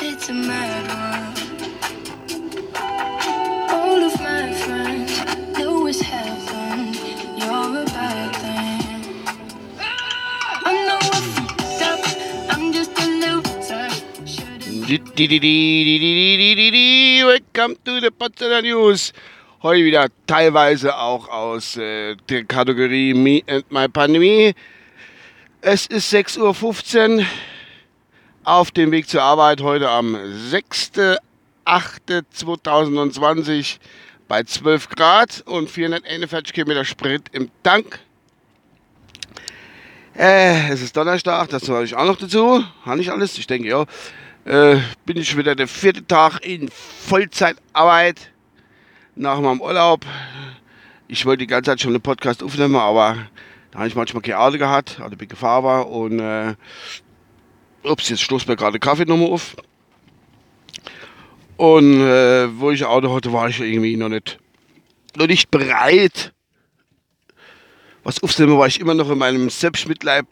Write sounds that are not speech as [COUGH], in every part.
It's a mad world. All of my friends know it's heaven. You're a bad thing. I know I fucked up. I'm just a loser. Welcome to the Potsdamer News. Heute wieder teilweise auch aus äh, der Kategorie Me and My Pandemie. Es ist 6.15 Uhr auf dem Weg zur Arbeit heute am 6.8.2020 bei 12 Grad und 441 Kilometer Sprit im Tank. Äh, es ist Donnerstag, das sage ich auch noch dazu. Habe ich alles? Ich denke, ja. Äh, bin ich wieder der vierte Tag in Vollzeitarbeit nach meinem Urlaub. Ich wollte die ganze Zeit schon einen Podcast aufnehmen, aber da habe ich manchmal keine Ahnung gehabt, also bin gefahren war und äh, ups, jetzt stoßt mir gerade Kaffee nochmal auf. Und äh, wo ich Auto hatte, war ich irgendwie noch nicht, noch nicht bereit. Was aufzunehmen, war ich immer noch in meinem Selbstmitleid,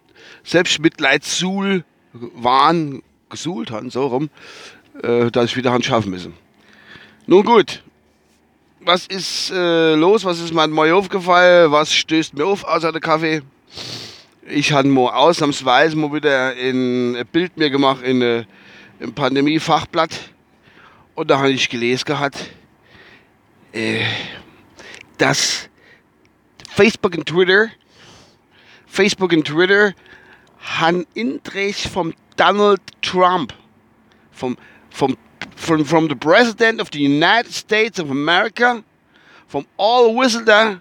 Selbstmitleidssuhl, Wahn, gesuhlt haben, so rum, äh, dass ich wieder han schaffen müssen. Nun gut, was ist äh, los? Was ist mir neu aufgefallen? Was stößt mir auf außer der Kaffee? Ich habe mal ausnahmsweise mal wieder ein Bild mir gemacht in im Pandemie-Fachblatt. Und da habe ich gelesen gehabt, äh, dass Facebook und Twitter, Facebook und Twitter haben Interesse vom Donald Trump, vom, vom, from, from the President of the United States of America, from all Whistler,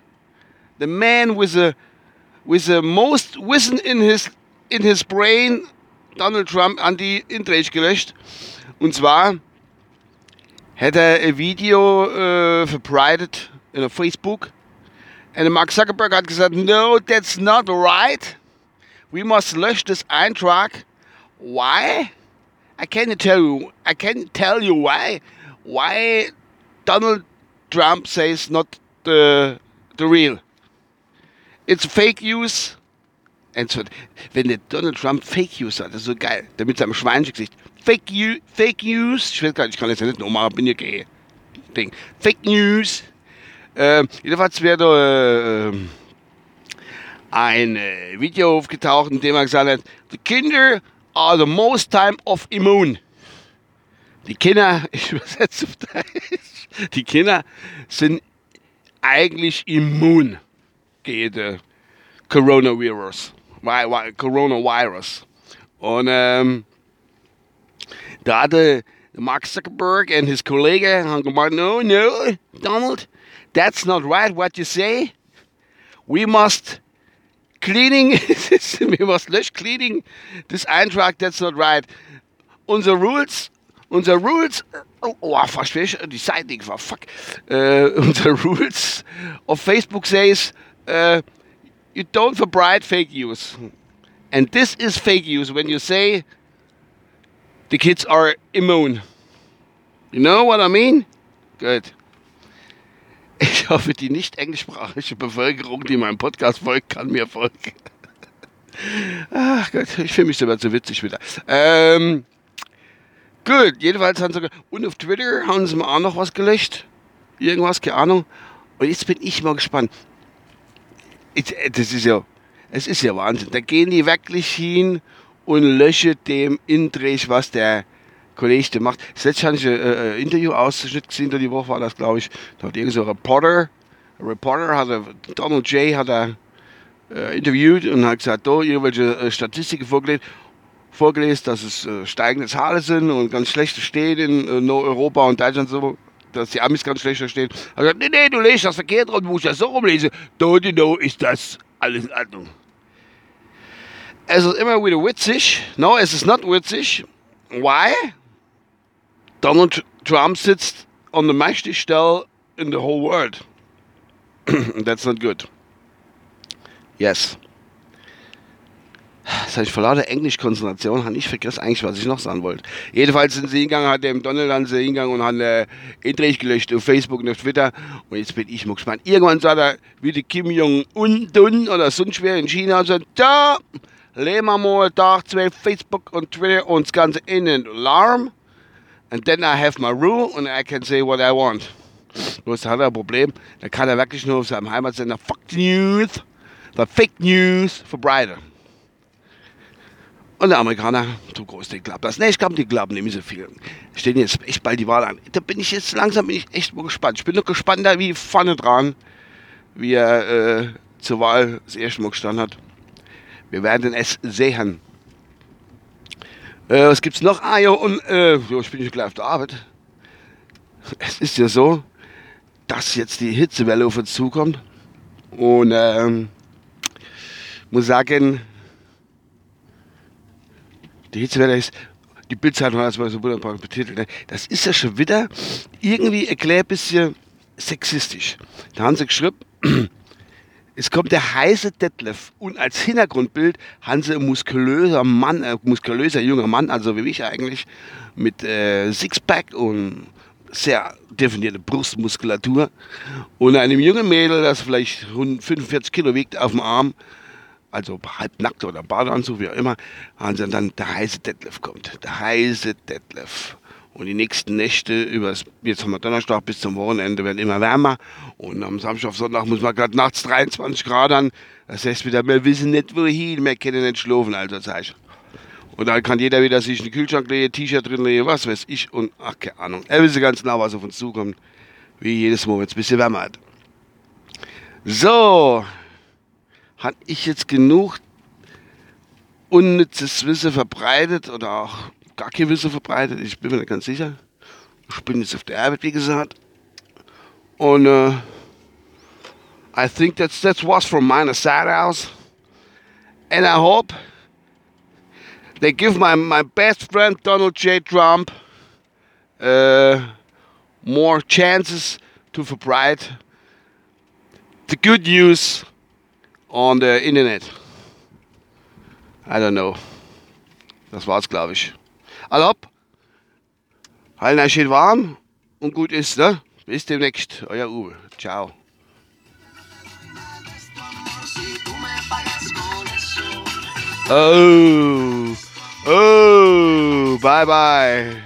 the man with the, with the most Wissen in his, in his brain, Donald Trump, an die Interesse gelöscht. Und zwar hat er ein Video äh, verbreitet in Facebook. Und Mark Zuckerberg hat gesagt, no, that's not right. We must löschen das Eintrag. Why? I can't tell you. I can't tell you why. Why Donald Trump says not the the real. It's fake news. So, wenn der Donald Trump Fake News hat, das ist so geil. Der mit seinem Schweinegesicht. Fake, Fake News. Ich weiß gar nicht, ich kann jetzt nicht nochmal, bin ja gay. Ding. Fake News. Ähm, jedenfalls wäre äh, ein äh, Video aufgetaucht, in dem er gesagt hat, die Kinder are the most time of immune. Die Kinder, [LAUGHS] ich übersetze auf Deutsch, die Kinder sind eigentlich immun gegen den Coronavirus. Coronavirus. Und ähm, da hatte Mark Zuckerberg und his Kollege haben gemeint, no, no, Donald, that's not right what you say. We must cleaning, [LAUGHS] we must lösch cleaning this Eintrag, that's not right. Unsere Rules, unsere Rules, oh, oh verstehe ich, die Seite fuck. [LAUGHS] Uh, unsere Rules of Facebook says, uh, you don't verbreite fake news. And this is fake news when you say the kids are immune. You know what I mean? Good. [LAUGHS] Ich hoffe, die nicht englischsprachige Bevölkerung, die meinem Podcast folgt, kann mir folgen. [LAUGHS] Ach Gott, ich fühle mich sogar zu witzig wieder. Ähm, gut, jedenfalls haben sie. Und auf Twitter haben sie mir auch noch was gelöscht. Irgendwas, keine Ahnung. Und jetzt bin ich mal gespannt. Ich, das ist ja. Es ist ja Wahnsinn. Da gehen die wirklich hin und löschen dem Indrech, was der Kollege der macht. Letztes habe ich ein äh, Interview-Ausschnitt gesehen, die Woche war das, glaube ich. Da hat irgendein so Reporter, ein Reporter, hat er, Donald J. hat er äh, interviewt und hat gesagt, da irgendwelche äh, Statistiken vorgelesen, vorgelesen, dass es äh, steigende Zahlen sind und ganz schlechte steht in äh, Europa und Deutschland so, dass die Amis ganz schlechter stehen. Er gesagt, nee, nee, du lest das verkehrt und muss das so rumlesen. Do you know, ist das alles in Ordnung. Es ist immer wieder witzig. No, es ist nicht witzig. Why? Donald Trump sitzt on the mächtigsten Stelle in the whole world. [CLEARS THROAT] That's not good. Yes. Das heißt, vor lauter Englischkonzentration habe ich vergessen eigentlich, was ich noch sagen wollte. Jedenfalls sind sie hingegangen, hat der im Donald dann sie hingegangen und hat äh, Intrich gelöscht auf Facebook und auf Twitter. Und jetzt bin ich mal. Irgendwann sagt er, wie die Kim Jong-un oder sonst wer in China und sagt, da, lehnen wir mal Tag 12 Facebook und Twitter und das Ganze in den Alarm. And then I have my rule and I can say what I want. Bloß da hat er ein Problem. Da kann er wirklich nur auf seinem Heimatsender Fuck News, the Fake News verbreiten. Und der Amerikaner, so groß die glaubt das. Ne, ich glaube, die glauben nicht so viel. Stehen jetzt echt bald die Wahl an. Da bin ich jetzt langsam bin ich echt mal gespannt. Ich bin noch gespannter wie vorne dran, wie er äh, zur Wahl das erste Mal gestanden hat. Wir werden es sehen. Äh, was gibt's noch? Ah, ja, und äh, jo, ich bin nicht gleich auf der Arbeit. Es ist ja so, dass jetzt die Hitzewelle auf uns zukommt. Und ähm, muss sagen, die Hitzewelle ist, die Bildzeitung hat das mal so wunderbar betitelt, ne? das ist ja schon wieder irgendwie erklärt bisschen sexistisch. Da haben sie geschrieben, [CLEARS THROAT] es kommt der heiße Detlef und als Hintergrundbild haben sie ein muskulöser Mann, ein muskulöser junger Mann, also wie ich eigentlich, mit äh, Sixpack und sehr definierte Brustmuskulatur und einem jungen Mädel, das vielleicht 45 Kilo wiegt, auf dem Arm, also halbnackt oder Badeanzug, wie auch immer, haben sie dann der heiße Detlef kommt. Der heiße Detlef. Und die nächsten Nächte, übers, jetzt haben wir Donnerstag bis zum Wochenende, werden immer wärmer. Und am Samstag Sonntag muss man gerade nachts 23 Grad an. Das heißt wieder, wir wissen nicht wohin, wir können nicht schlafen, also sag ich. Und dann kann jeder wieder sich in den Kühlschrank legen, T-Shirt drin legen, was weiß ich. Und ach, keine Ahnung. Er wissen ganz genau, was auf uns zukommt. Wie jedes Mal, ein bisschen wärmer hat. So. Hat ich jetzt genug unnützes Wissen verbreitet oder auch gar kein Wissen verbreitet? Ich bin mir nicht ganz sicher. Ich bin jetzt auf der Arbeit, wie gesagt. Und uh, I think that's, that's was from mine side house. And I hope they give my, my best friend Donald J. Trump uh, more chances to verbreite the good news on the internet. I don't know. Das war's, glaube ich. Also, halten schön warm und gut ist, ne? Bis demnächst, euer Uwe. Ciao. Oh, oh, bye bye.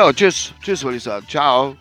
Ja, tschüss, tschüss, wollte ich sagen. Ciao.